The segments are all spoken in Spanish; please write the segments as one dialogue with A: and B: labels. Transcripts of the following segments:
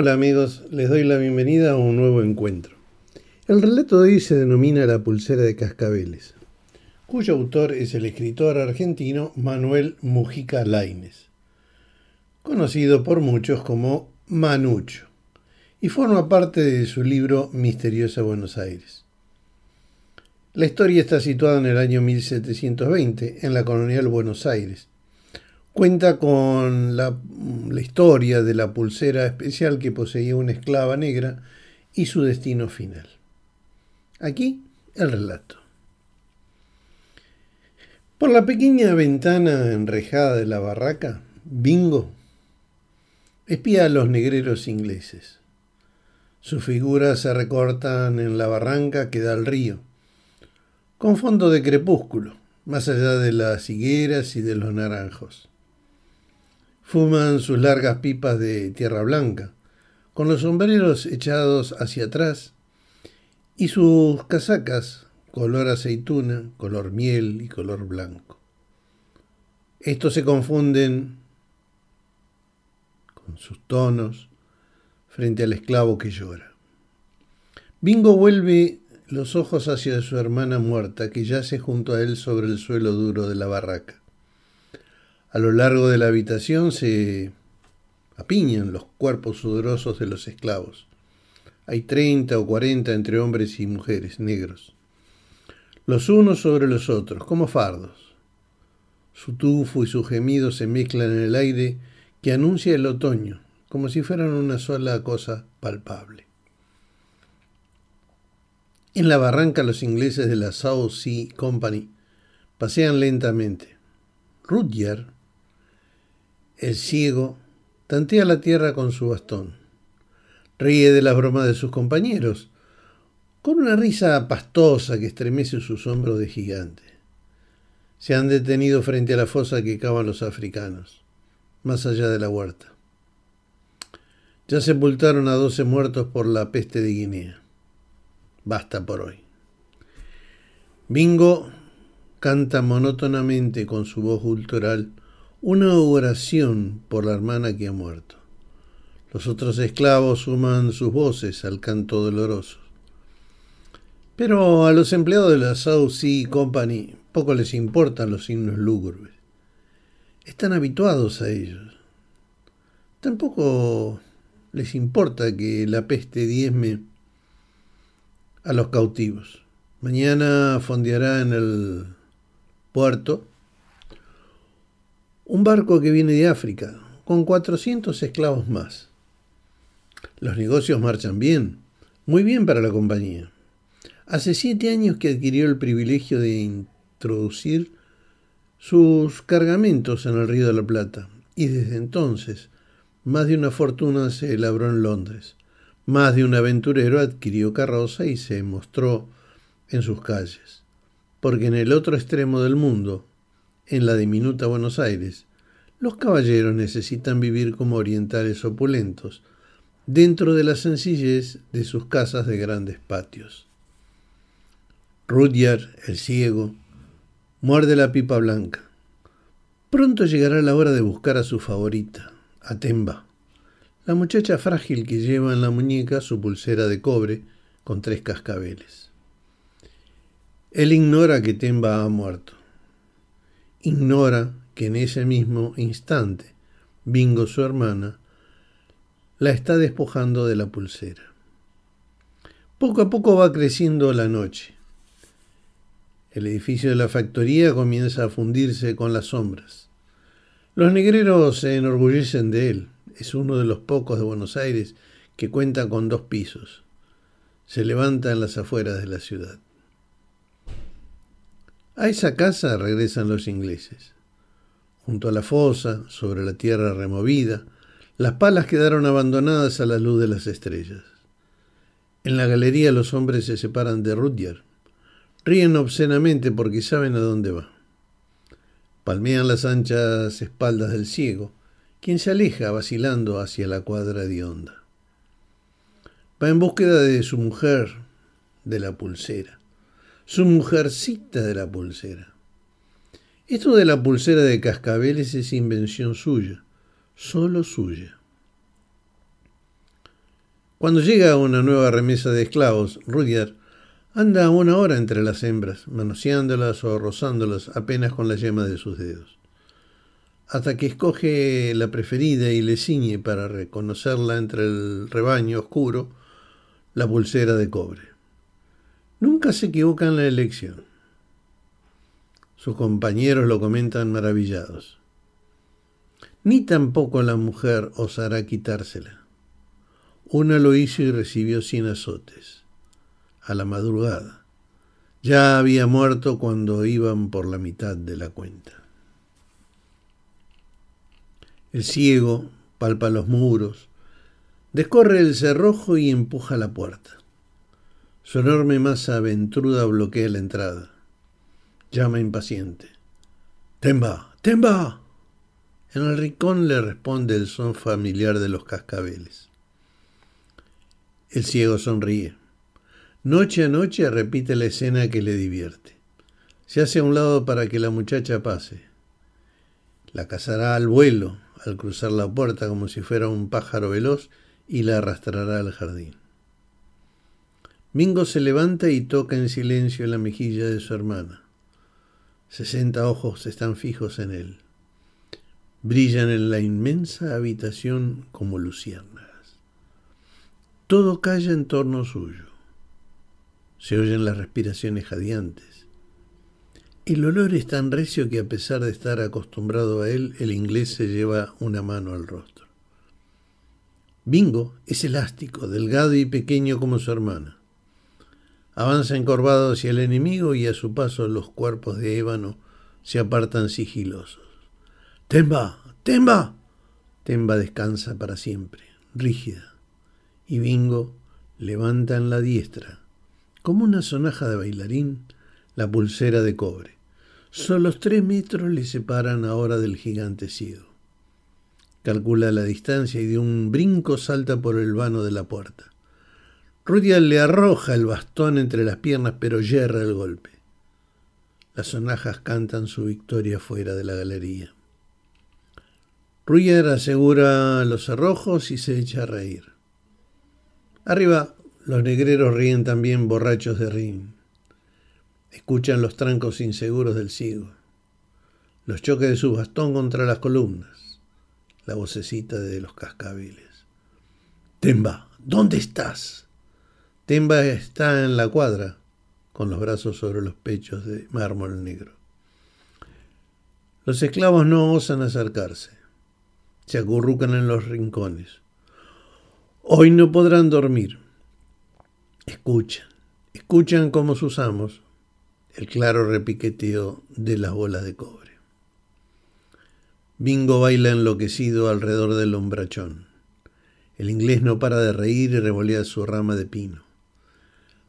A: Hola amigos, les doy la bienvenida a un nuevo encuentro. El relato de hoy se denomina La pulsera de cascabeles, cuyo autor es el escritor argentino Manuel Mujica Laines, conocido por muchos como Manucho, y forma parte de su libro Misteriosa Buenos Aires. La historia está situada en el año 1720, en la colonial Buenos Aires, Cuenta con la, historia de la pulsera especial que poseía una esclava negra y su destino final. Aquí el relato. Por la pequeña ventana enrejada de la barraca, Bingo espía a los negreros ingleses. Sus figuras se recortan en la barranca que da al río, con fondo de crepúsculo, más allá de las higueras y de los naranjos. Fuman sus largas pipas de tierra blanca, con los sombreros echados hacia atrás y sus casacas color aceituna, color miel y color blanco. Estos se confunden con sus tonos frente al esclavo que llora. Bingo vuelve los ojos hacia su hermana muerta que yace junto a él sobre el suelo duro de la barraca. A lo largo de la habitación se apiñan los cuerpos sudorosos de los esclavos. Hay treinta o cuarenta entre hombres y mujeres negros, los unos sobre los otros, como fardos. Su tufo y su gemido se mezclan en el aire que anuncia el otoño, como si fueran una sola cosa palpable. En la barranca los ingleses de la South Sea Company pasean lentamente. Rudyard el ciego tantea la tierra con su bastón. Ríe de las bromas de sus compañeros, con una risa pastosa que estremece sus hombros de gigante. Se han detenido frente a la fosa que cavan los africanos, más allá de la huerta. Ya sepultaron a doce muertos por la peste de Guinea. Basta por hoy. Bingo canta monótonamente con su voz cultural una oración por la hermana que ha muerto. Los otros esclavos suman sus voces al canto doloroso. Pero a los empleados de la South Sea Company poco les importan los himnos lúgubres. Están habituados a ellos. Tampoco les importa que la peste diezme a los cautivos. Mañana fondeará en el puerto un barco que viene de África, con 400 esclavos más. Los negocios marchan bien, muy bien para la compañía. Hace siete años que adquirió el privilegio de introducir sus cargamentos en el Río de la Plata y desde entonces más de una fortuna se labró en Londres. Más de un aventurero adquirió carroza y se mostró en sus calles. Porque en el otro extremo del mundo, en la diminuta Buenos Aires, los caballeros necesitan vivir como orientales opulentos, dentro de la sencillez de sus casas de grandes patios. Rudyard, el ciego, muerde la pipa blanca. Pronto llegará la hora de buscar a su favorita, a Temba, la muchacha frágil que lleva en la muñeca su pulsera de cobre con tres cascabeles. Él ignora que Temba ha muerto ignora que en ese mismo instante Bingo, su hermana, la está despojando de la pulsera. Poco a poco va creciendo la noche. El edificio de la factoría comienza a fundirse con las sombras. Los negreros se enorgullecen de él. Es uno de los pocos de Buenos Aires que cuenta con dos pisos. Se levanta en las afueras de la ciudad. A esa casa regresan los ingleses. Junto a la fosa, sobre la tierra removida, las palas quedaron abandonadas a la luz de las estrellas. En la galería los hombres se separan de Rudyard. Ríen obscenamente porque saben a dónde va. Palmean las anchas espaldas del ciego, quien se aleja vacilando hacia la cuadra de onda. Va en búsqueda de su mujer, de la pulsera su mujercita de la pulsera. Esto de la pulsera de cascabeles es invención suya, solo suya. Cuando llega una nueva remesa de esclavos, Rudyard anda una hora entre las hembras, manoseándolas o rozándolas apenas con la yema de sus dedos, hasta que escoge la preferida y le ciñe para reconocerla entre el rebaño oscuro la pulsera de cobre. Nunca se equivoca en la elección. Sus compañeros lo comentan maravillados. Ni tampoco la mujer osará quitársela. Una lo hizo y recibió cien azotes. A la madrugada. Ya había muerto cuando iban por la mitad de la cuenta. El ciego palpa los muros, descorre el cerrojo y empuja la puerta. Su enorme masa ventruda bloquea la entrada. Llama impaciente. ¡Temba! ¡Temba! En el rincón le responde el son familiar de los cascabeles. El ciego sonríe. Noche a noche repite la escena que le divierte. Se hace a un lado para que la muchacha pase. La cazará al vuelo al cruzar la puerta como si fuera un pájaro veloz y la arrastrará al jardín. Mingo se levanta y toca en silencio la mejilla de su hermana. Sesenta ojos están fijos en él. Brillan en la inmensa habitación como luciérnagas. Todo calla en torno suyo. Se oyen las respiraciones jadeantes. El olor es tan recio que a pesar de estar acostumbrado a él, el inglés se lleva una mano al rostro. Bingo es elástico, delgado y pequeño como su hermana. Avanza encorvado hacia el enemigo y a su paso los cuerpos de ébano se apartan sigilosos. ¡Temba! ¡Temba! Temba descansa para siempre, rígida, y Bingo levanta en la diestra, como una sonaja de bailarín, la pulsera de cobre. Solo tres metros le separan ahora del gigante ciego. Calcula la distancia y de un brinco salta por el vano de la puerta. Rudyard le arroja el bastón entre las piernas, pero yerra el golpe. Las sonajas cantan su victoria fuera de la galería. Rudyard asegura los cerrojos y se echa a reír. Arriba, los negreros ríen también borrachos de rin. Escuchan los trancos inseguros del ciego, los choques de su bastón contra las columnas, la vocecita de los cascabeles. Temba, ¿dónde estás? Temba está en la cuadra, con los brazos sobre los pechos de mármol negro. Los esclavos no osan acercarse, se acurrucan en los rincones. Hoy no podrán dormir. Escuchan, escuchan como sus amos el claro repiqueteo de las bolas de cobre. Bingo baila enloquecido alrededor del hombrachón. El inglés no para de reír y revolea su rama de pino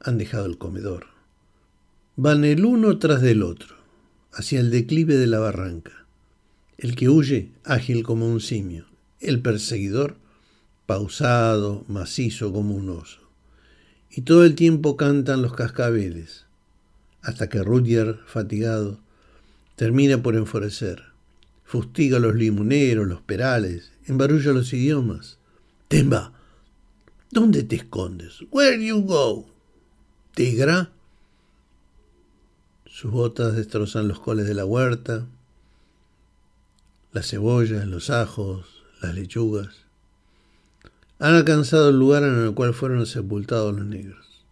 A: han dejado el comedor. Van el uno tras del otro, hacia el declive de la barranca. El que huye, ágil como un simio. El perseguidor, pausado, macizo como un oso. Y todo el tiempo cantan los cascabeles, hasta que Rudyard, fatigado, termina por enfurecer. Fustiga los limuneros, los perales, embarulla los idiomas. Temba, ¿dónde te escondes? Where you go? Tigra. Sus botas destrozan los coles de la huerta, las cebollas, los ajos, las lechugas. Han alcanzado el lugar en el cual fueron sepultados los negros.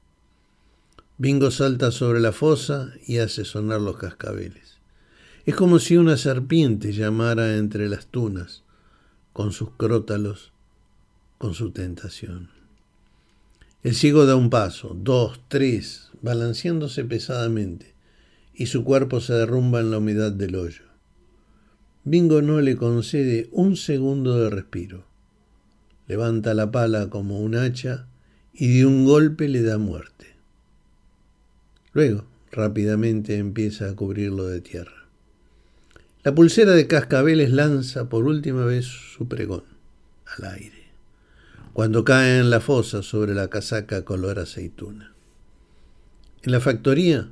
A: Bingo salta sobre la fosa y hace sonar los cascabeles. Es como si una serpiente llamara entre las tunas, con sus crótalos, con su tentación. El ciego da un paso, dos, tres, balanceándose pesadamente, y su cuerpo se derrumba en la humedad del hoyo. Bingo no le concede un segundo de respiro. Levanta la pala como un hacha y de un golpe le da muerte. Luego, rápidamente empieza a cubrirlo de tierra. La pulsera de cascabeles lanza por última vez su pregón al aire cuando cae en la fosa sobre la casaca color aceituna. En la factoría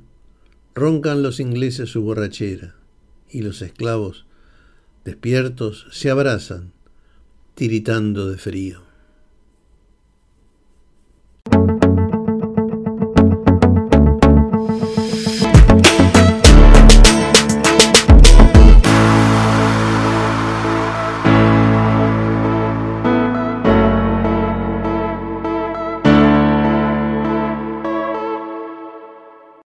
A: roncan los ingleses su borrachera y los esclavos, despiertos, se abrazan, tiritando de frío.